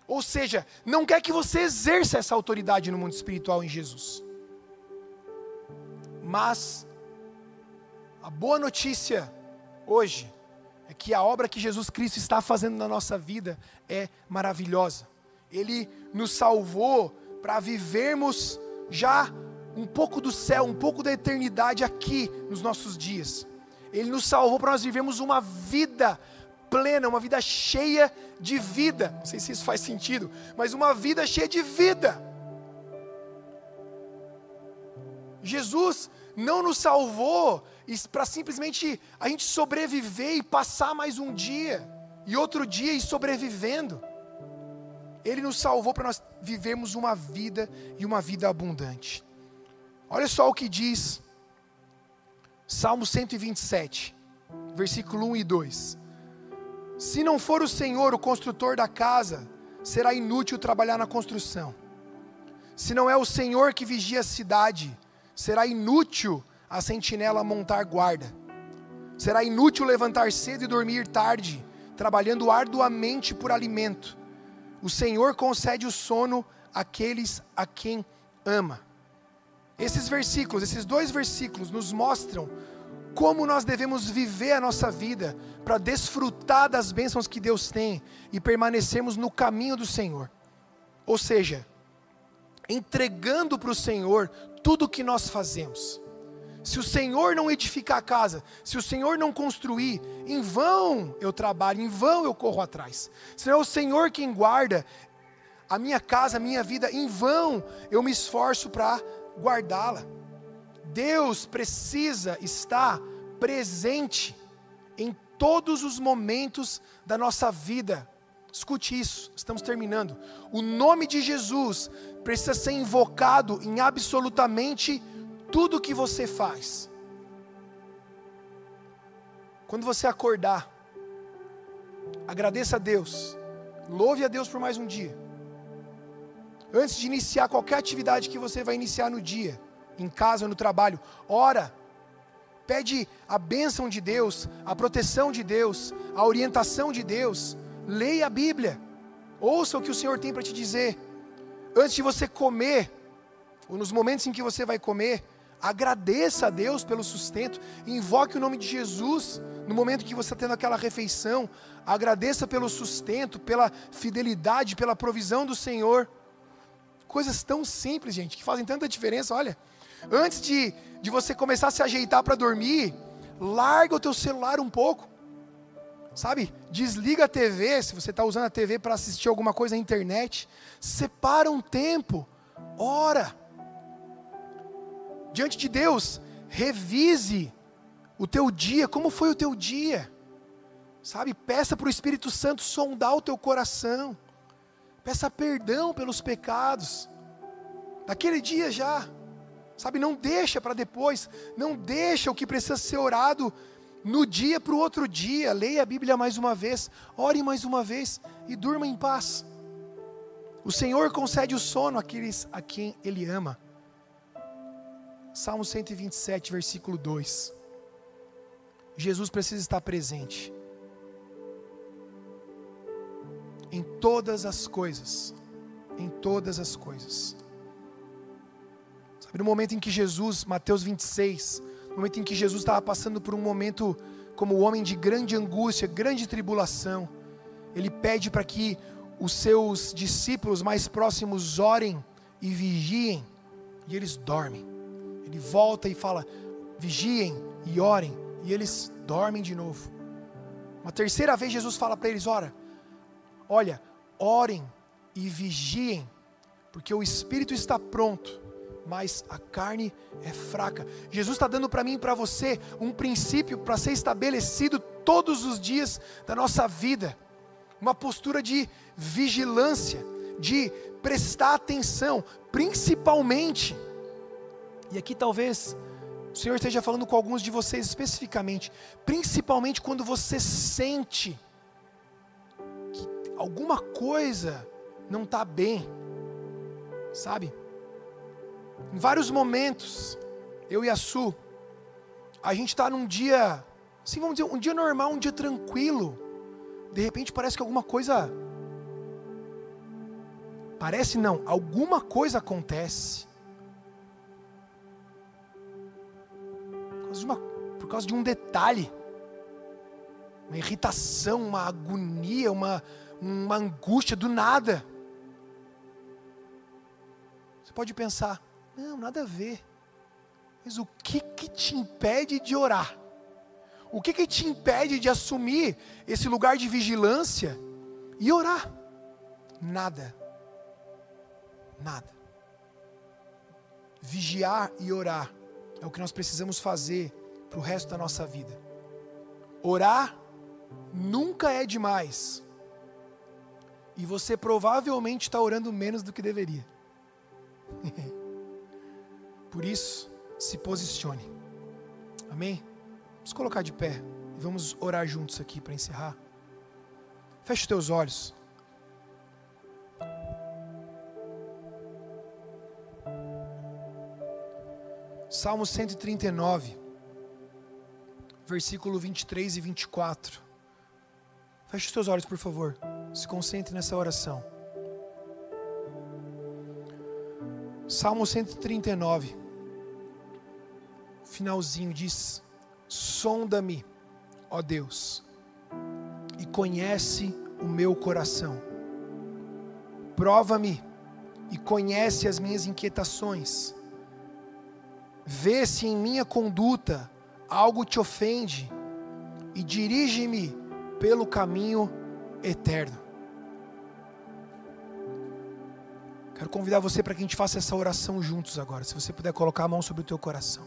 Ou seja, não quer que você exerça essa autoridade no mundo espiritual em Jesus. Mas a boa notícia hoje é que a obra que Jesus Cristo está fazendo na nossa vida é maravilhosa. Ele nos salvou para vivermos já um pouco do céu, um pouco da eternidade aqui nos nossos dias. Ele nos salvou para nós vivermos uma vida plena, uma vida cheia de vida. Não sei se isso faz sentido, mas uma vida cheia de vida. Jesus não nos salvou para simplesmente a gente sobreviver e passar mais um dia e outro dia e sobrevivendo. Ele nos salvou para nós vivermos uma vida e uma vida abundante. Olha só o que diz Salmo 127, versículo 1 e 2. Se não for o Senhor o construtor da casa, será inútil trabalhar na construção. Se não é o Senhor que vigia a cidade, será inútil a sentinela montar guarda. Será inútil levantar cedo e dormir tarde, trabalhando arduamente por alimento. O Senhor concede o sono àqueles a quem ama. Esses versículos, esses dois versículos, nos mostram como nós devemos viver a nossa vida para desfrutar das bênçãos que Deus tem e permanecermos no caminho do Senhor. Ou seja, entregando para o Senhor tudo o que nós fazemos. Se o Senhor não edificar a casa, se o Senhor não construir, em vão eu trabalho, em vão eu corro atrás. Se não é o Senhor quem guarda a minha casa, a minha vida, em vão eu me esforço para guardá-la. Deus precisa estar presente em todos os momentos da nossa vida. Escute isso, estamos terminando. O nome de Jesus precisa ser invocado em absolutamente tudo que você faz. Quando você acordar, agradeça a Deus, louve a Deus por mais um dia. Antes de iniciar qualquer atividade que você vai iniciar no dia, em casa no trabalho, ora, pede a bênção de Deus, a proteção de Deus, a orientação de Deus, leia a Bíblia, ouça o que o Senhor tem para te dizer. Antes de você comer, ou nos momentos em que você vai comer, agradeça a Deus pelo sustento, invoque o nome de Jesus no momento que você está tendo aquela refeição, agradeça pelo sustento, pela fidelidade, pela provisão do Senhor. Coisas tão simples, gente, que fazem tanta diferença. Olha, Antes de de você começar a se ajeitar para dormir, larga o teu celular um pouco. Sabe? Desliga a TV, se você está usando a TV para assistir alguma coisa na internet, separa um tempo, ora. Diante de Deus, revise o teu dia, como foi o teu dia. Sabe? Peça para o Espírito Santo sondar o teu coração. Peça perdão pelos pecados. Naquele dia já. Sabe, não deixa para depois, não deixa o que precisa ser orado no dia para o outro dia. Leia a Bíblia mais uma vez, ore mais uma vez e durma em paz. O Senhor concede o sono àqueles a quem Ele ama. Salmo 127, versículo 2. Jesus precisa estar presente em todas as coisas, em todas as coisas. Sabe, no momento em que Jesus, Mateus 26, no momento em que Jesus estava passando por um momento como homem de grande angústia, grande tribulação, ele pede para que os seus discípulos mais próximos orem e vigiem, e eles dormem. Ele volta e fala: vigiem e orem, e eles dormem de novo. Uma terceira vez Jesus fala para eles: ora, olha, orem e vigiem, porque o espírito está pronto, mas a carne é fraca. Jesus está dando para mim e para você um princípio para ser estabelecido todos os dias da nossa vida, uma postura de vigilância, de prestar atenção, principalmente, e aqui talvez o Senhor esteja falando com alguns de vocês especificamente, principalmente quando você sente alguma coisa não está bem, sabe? Em vários momentos, eu e a Su, a gente está num dia, assim vamos dizer, um dia normal, um dia tranquilo. De repente parece que alguma coisa. Parece não, alguma coisa acontece. causa de, uma, por causa de um detalhe, uma irritação, uma agonia, uma, uma angústia do nada. Você pode pensar, não, nada a ver. Mas o que que te impede de orar? O que que te impede de assumir esse lugar de vigilância e orar? Nada. Nada. Vigiar e orar é o que nós precisamos fazer para o resto da nossa vida. Orar nunca é demais. E você provavelmente está orando menos do que deveria. Por isso, se posicione. Amém? Vamos colocar de pé e vamos orar juntos aqui para encerrar. Feche os teus olhos. Salmo 139, versículo 23 e 24. Feche os teus olhos, por favor. Se concentre nessa oração. Salmo 139, finalzinho diz: Sonda-me, ó Deus, e conhece o meu coração. Prova-me e conhece as minhas inquietações Vê se em minha conduta algo te ofende e dirige-me pelo caminho eterno. Quero convidar você para que a gente faça essa oração juntos agora. Se você puder colocar a mão sobre o teu coração.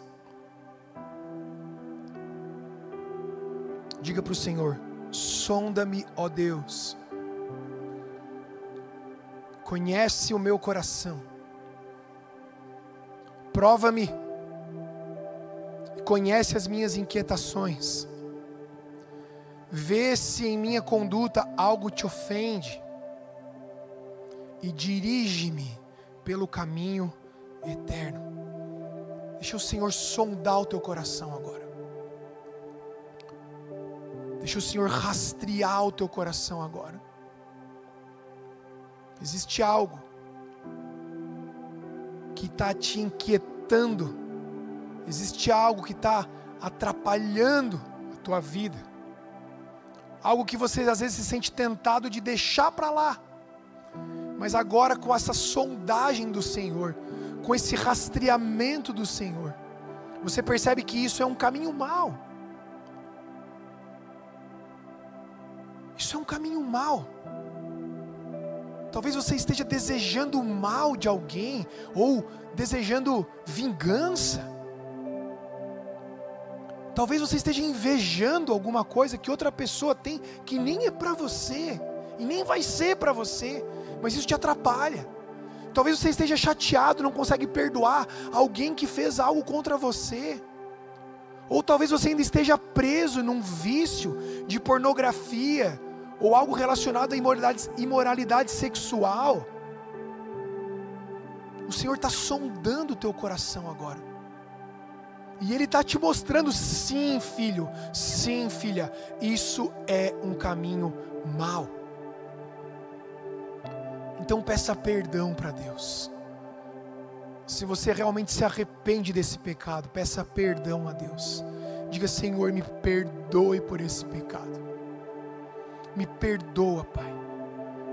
Diga para o Senhor: sonda-me, ó Deus. Conhece o meu coração. Prova-me conhece as minhas inquietações, vê se em minha conduta algo te ofende e dirige-me pelo caminho eterno. Deixa o Senhor sondar o teu coração agora. Deixa o Senhor rastrear o teu coração agora. Existe algo que está te inquietando existe algo que está atrapalhando a tua vida, algo que você às vezes se sente tentado de deixar para lá, mas agora com essa sondagem do Senhor, com esse rastreamento do Senhor, você percebe que isso é um caminho mau. Isso é um caminho mau. Talvez você esteja desejando o mal de alguém ou desejando vingança. Talvez você esteja invejando alguma coisa que outra pessoa tem que nem é para você e nem vai ser para você, mas isso te atrapalha. Talvez você esteja chateado, não consegue perdoar alguém que fez algo contra você. Ou talvez você ainda esteja preso num vício de pornografia ou algo relacionado à imoralidade, imoralidade sexual. O Senhor está sondando o teu coração agora. E Ele está te mostrando, sim, filho, sim, filha, isso é um caminho mau. Então peça perdão para Deus. Se você realmente se arrepende desse pecado, peça perdão a Deus. Diga, Senhor, me perdoe por esse pecado. Me perdoa, Pai.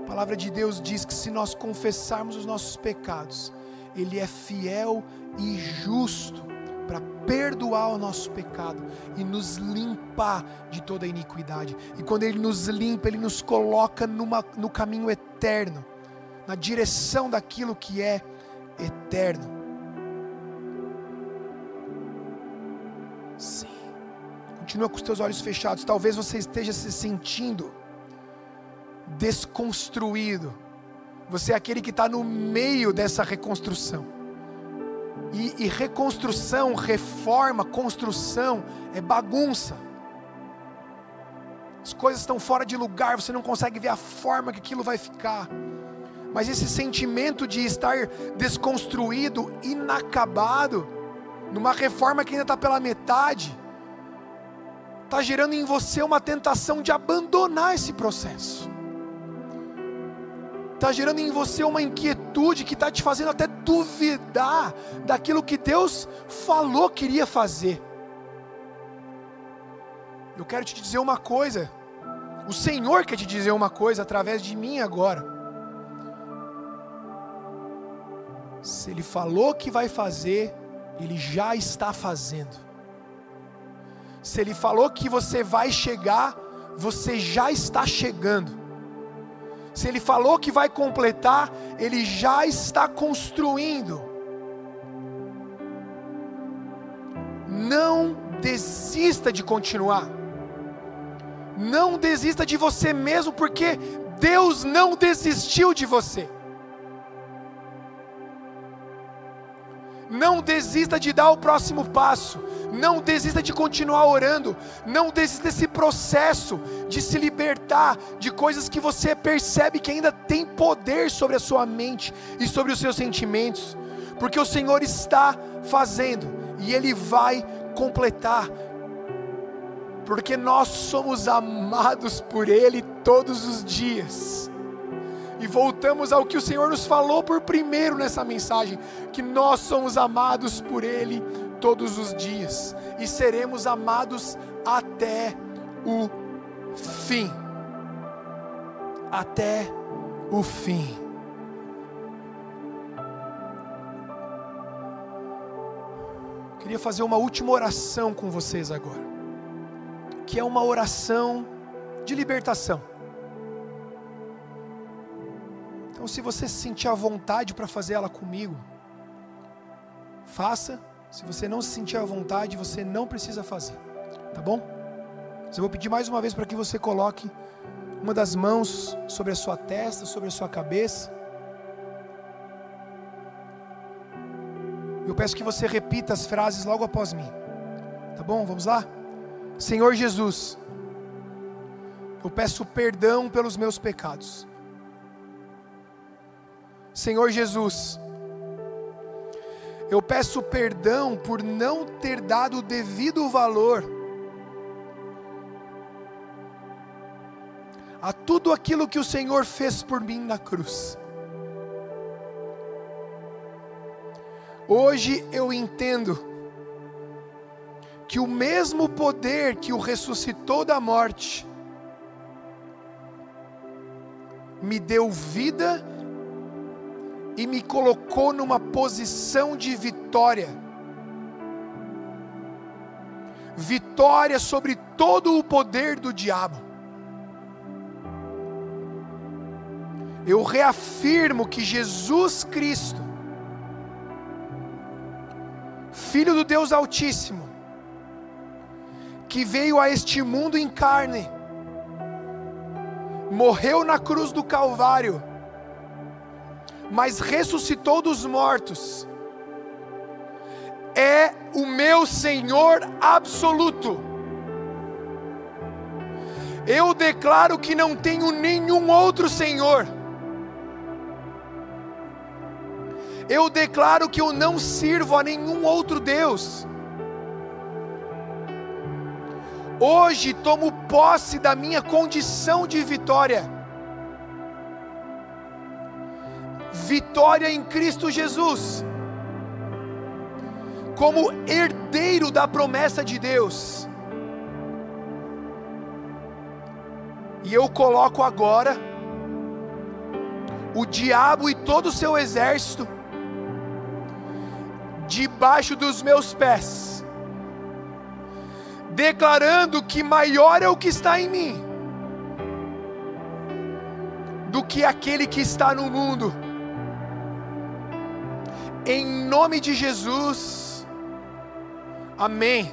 A palavra de Deus diz que se nós confessarmos os nossos pecados, Ele é fiel e justo para perdoar o nosso pecado e nos limpar de toda a iniquidade. E quando Ele nos limpa, Ele nos coloca numa, no caminho eterno na direção daquilo que é eterno. Sim. Continua com os teus olhos fechados. Talvez você esteja se sentindo desconstruído. Você é aquele que está no meio dessa reconstrução. E, e, reconstrução, reforma, construção é bagunça. As coisas estão fora de lugar, você não consegue ver a forma que aquilo vai ficar mas esse sentimento de estar desconstruído, inacabado, numa reforma que ainda está pela metade, está gerando em você uma tentação de abandonar esse processo. Está gerando em você uma inquietude que está te fazendo até duvidar daquilo que Deus falou que iria fazer. Eu quero te dizer uma coisa. O Senhor quer te dizer uma coisa através de mim agora. Se Ele falou que vai fazer, Ele já está fazendo. Se Ele falou que você vai chegar, você já está chegando. Se Ele falou que vai completar, Ele já está construindo. Não desista de continuar. Não desista de você mesmo, porque Deus não desistiu de você. Não desista de dar o próximo passo. Não desista de continuar orando. Não desista desse processo de se libertar de coisas que você percebe que ainda tem poder sobre a sua mente e sobre os seus sentimentos. Porque o Senhor está fazendo e Ele vai completar. Porque nós somos amados por Ele todos os dias e voltamos ao que o Senhor nos falou por primeiro nessa mensagem: que nós somos amados por Ele todos os dias e seremos amados até o fim. Até o fim. Queria fazer uma última oração com vocês agora, que é uma oração de libertação. Então, se você se sentir à vontade para fazer ela comigo, faça. Se você não se sentir à vontade, você não precisa fazer, tá bom? Mas eu vou pedir mais uma vez para que você coloque uma das mãos sobre a sua testa, sobre a sua cabeça. Eu peço que você repita as frases logo após mim. Tá bom? Vamos lá? Senhor Jesus, eu peço perdão pelos meus pecados. Senhor Jesus, eu peço perdão por não ter dado o devido valor a tudo aquilo que o Senhor fez por mim na cruz. Hoje eu entendo que o mesmo poder que o ressuscitou da morte me deu vida e me colocou numa posição de vitória. vitória sobre todo o poder do diabo. Eu reafirmo que Jesus Cristo, Filho do Deus Altíssimo, que veio a este mundo em carne, morreu na cruz do Calvário, mas ressuscitou dos mortos, é o meu Senhor absoluto. Eu declaro que não tenho nenhum outro Senhor. Eu declaro que eu não sirvo a nenhum outro Deus. Hoje tomo posse da minha condição de vitória. Vitória em Cristo Jesus. Como herdeiro da promessa de Deus. E eu coloco agora o diabo e todo o seu exército debaixo dos meus pés declarando que maior é o que está em mim do que aquele que está no mundo. Em nome de Jesus, amém.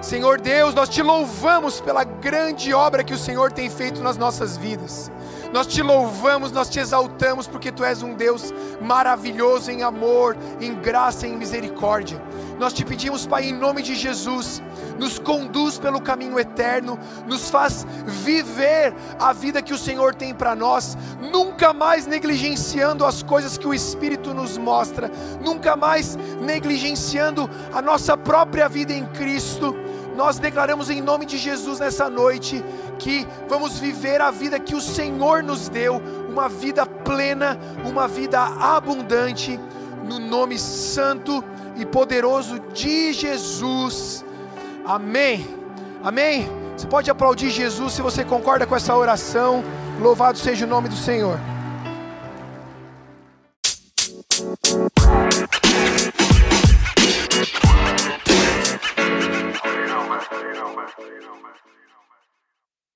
Senhor Deus, nós te louvamos pela grande obra que o Senhor tem feito nas nossas vidas. Nós te louvamos, nós te exaltamos, porque tu és um Deus maravilhoso em amor, em graça e em misericórdia. Nós te pedimos, Pai, em nome de Jesus, nos conduz pelo caminho eterno, nos faz viver a vida que o Senhor tem para nós, nunca mais negligenciando as coisas que o Espírito nos mostra, nunca mais negligenciando a nossa própria vida em Cristo. Nós declaramos em nome de Jesus nessa noite que vamos viver a vida que o Senhor nos deu, uma vida plena, uma vida abundante, no nome santo e poderoso de Jesus. Amém. Amém. Você pode aplaudir Jesus se você concorda com essa oração. Louvado seja o nome do Senhor.